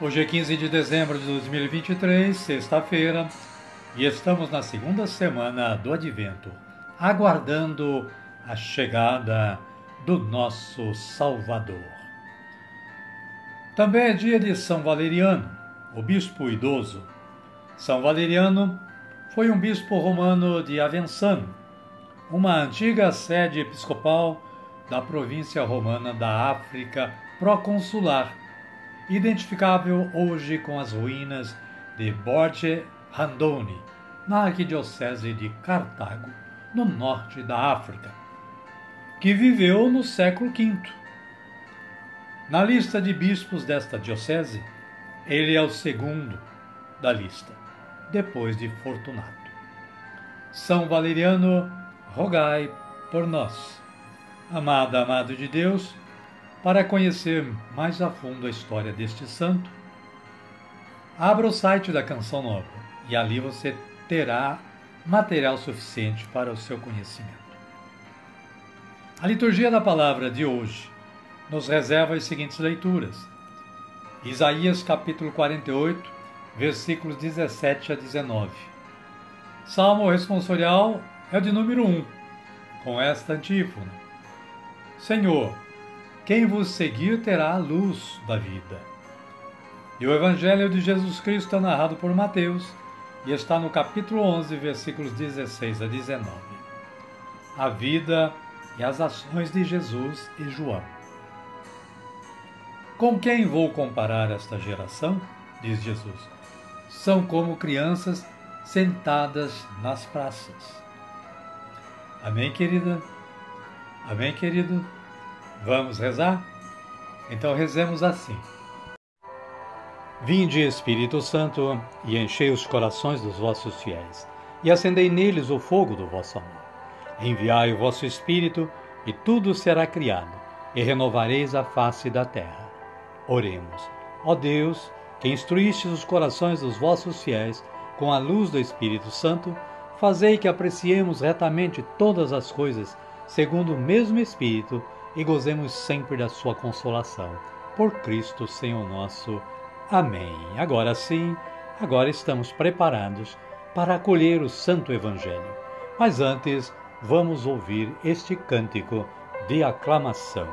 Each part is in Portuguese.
Hoje é 15 de dezembro de 2023, sexta-feira, e estamos na segunda semana do Advento, aguardando a chegada do nosso Salvador. Também é dia de São Valeriano, o bispo idoso. São Valeriano foi um bispo romano de Avensano, uma antiga sede episcopal da província romana da África proconsular identificável hoje com as ruínas de Borge Randone, na arquidiocese de Cartago, no norte da África, que viveu no século V. Na lista de bispos desta diocese, ele é o segundo da lista, depois de Fortunato. São Valeriano, rogai por nós. Amada, amado de Deus, para conhecer mais a fundo a história deste santo, abra o site da Canção Nova e ali você terá material suficiente para o seu conhecimento. A liturgia da palavra de hoje nos reserva as seguintes leituras: Isaías capítulo 48, versículos 17 a 19. Salmo responsorial é o de número 1, com esta antífona: Senhor, quem vos seguir terá a luz da vida. E o Evangelho de Jesus Cristo é narrado por Mateus e está no capítulo 11, versículos 16 a 19. A vida e as ações de Jesus e João. Com quem vou comparar esta geração? Diz Jesus. São como crianças sentadas nas praças. Amém, querida? Amém, querido? Vamos rezar? Então rezemos assim. Vinde, Espírito Santo, e enchei os corações dos vossos fiéis, e acendei neles o fogo do vosso amor. Enviai o vosso Espírito, e tudo será criado, e renovareis a face da terra. Oremos. Ó Deus, que instruístes os corações dos vossos fiéis com a luz do Espírito Santo, fazei que apreciemos retamente todas as coisas, segundo o mesmo Espírito, e gozemos sempre da sua consolação. Por Cristo, Senhor nosso. Amém. Agora sim, agora estamos preparados para acolher o Santo Evangelho. Mas antes, vamos ouvir este cântico de aclamação.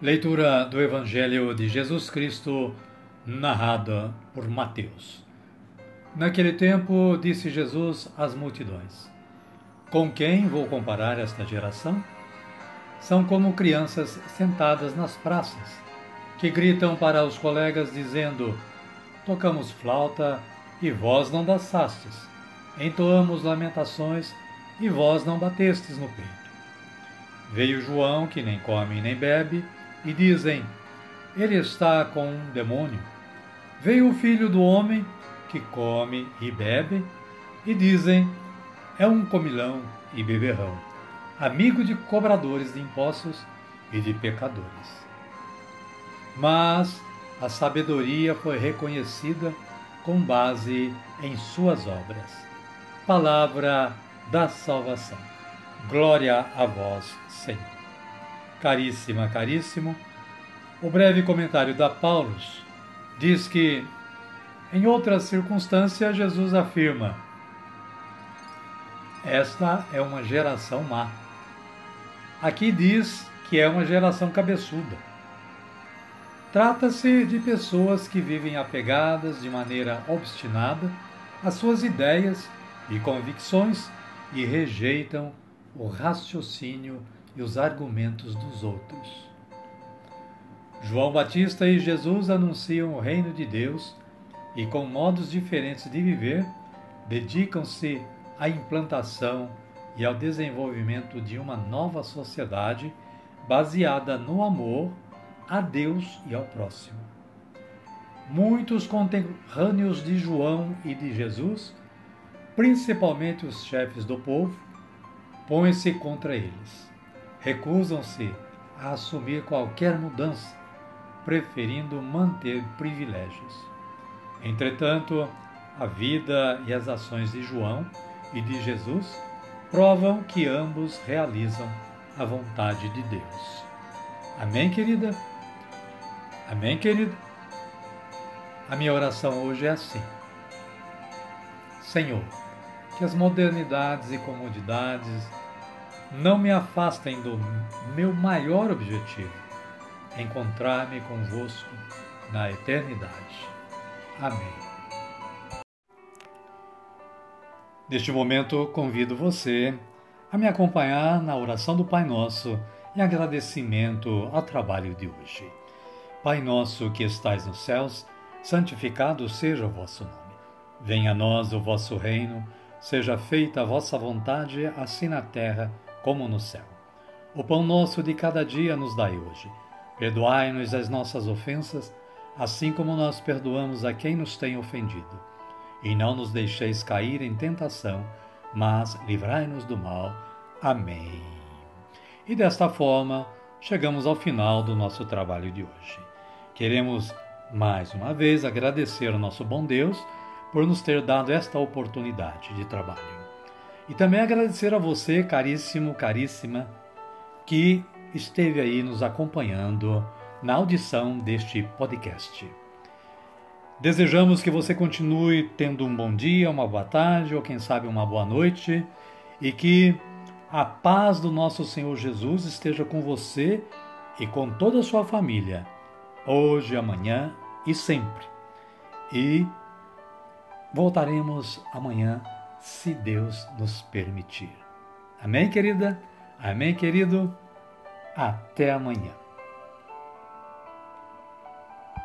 Leitura do Evangelho de Jesus Cristo, narrada por Mateus. Naquele tempo, disse Jesus às multidões: Com quem vou comparar esta geração? São como crianças sentadas nas praças. que gritam para os colegas dizendo: Tocamos flauta e vós não dançastes, entoamos lamentações e vós não batestes no peito. Veio João, que nem come nem bebe, e dizem: Ele está com um demônio. Veio o filho do homem, que come e bebe, e dizem: É um comilão e beberrão, amigo de cobradores de impostos e de pecadores. Mas a sabedoria foi reconhecida com base em suas obras. Palavra da salvação. Glória a vós, Senhor. Caríssima, caríssimo, o breve comentário da Paulus diz que, em outras circunstâncias, Jesus afirma: Esta é uma geração má. Aqui diz que é uma geração cabeçuda. Trata-se de pessoas que vivem apegadas de maneira obstinada às suas ideias e convicções e rejeitam o raciocínio e os argumentos dos outros. João Batista e Jesus anunciam o reino de Deus e, com modos diferentes de viver, dedicam-se à implantação e ao desenvolvimento de uma nova sociedade baseada no amor a Deus e ao próximo. Muitos contemporâneos de João e de Jesus, principalmente os chefes do povo, põem-se contra eles. Recusam-se a assumir qualquer mudança, preferindo manter privilégios. Entretanto, a vida e as ações de João e de Jesus provam que ambos realizam a vontade de Deus. Amém, querida? Amém, querido? A minha oração hoje é assim. Senhor, que as modernidades e comodidades não me afastem do meu maior objetivo, encontrar-me convosco na eternidade. Amém. Neste momento, convido você a me acompanhar na oração do Pai Nosso em agradecimento ao trabalho de hoje. Pai nosso que estais nos céus, santificado seja o vosso nome. Venha a nós o vosso reino, seja feita a vossa vontade, assim na terra como no céu. O pão nosso de cada dia nos dai hoje. Perdoai-nos as nossas ofensas, assim como nós perdoamos a quem nos tem ofendido. E não nos deixeis cair em tentação, mas livrai-nos do mal. Amém. E desta forma, chegamos ao final do nosso trabalho de hoje. Queremos mais uma vez agradecer ao nosso bom Deus por nos ter dado esta oportunidade de trabalho. E também agradecer a você, caríssimo, caríssima, que esteve aí nos acompanhando na audição deste podcast. Desejamos que você continue tendo um bom dia, uma boa tarde ou quem sabe uma boa noite e que a paz do nosso Senhor Jesus esteja com você e com toda a sua família, hoje, amanhã e sempre. E voltaremos amanhã, se Deus nos permitir. Amém, querida? Amém, querido? Até amanhã.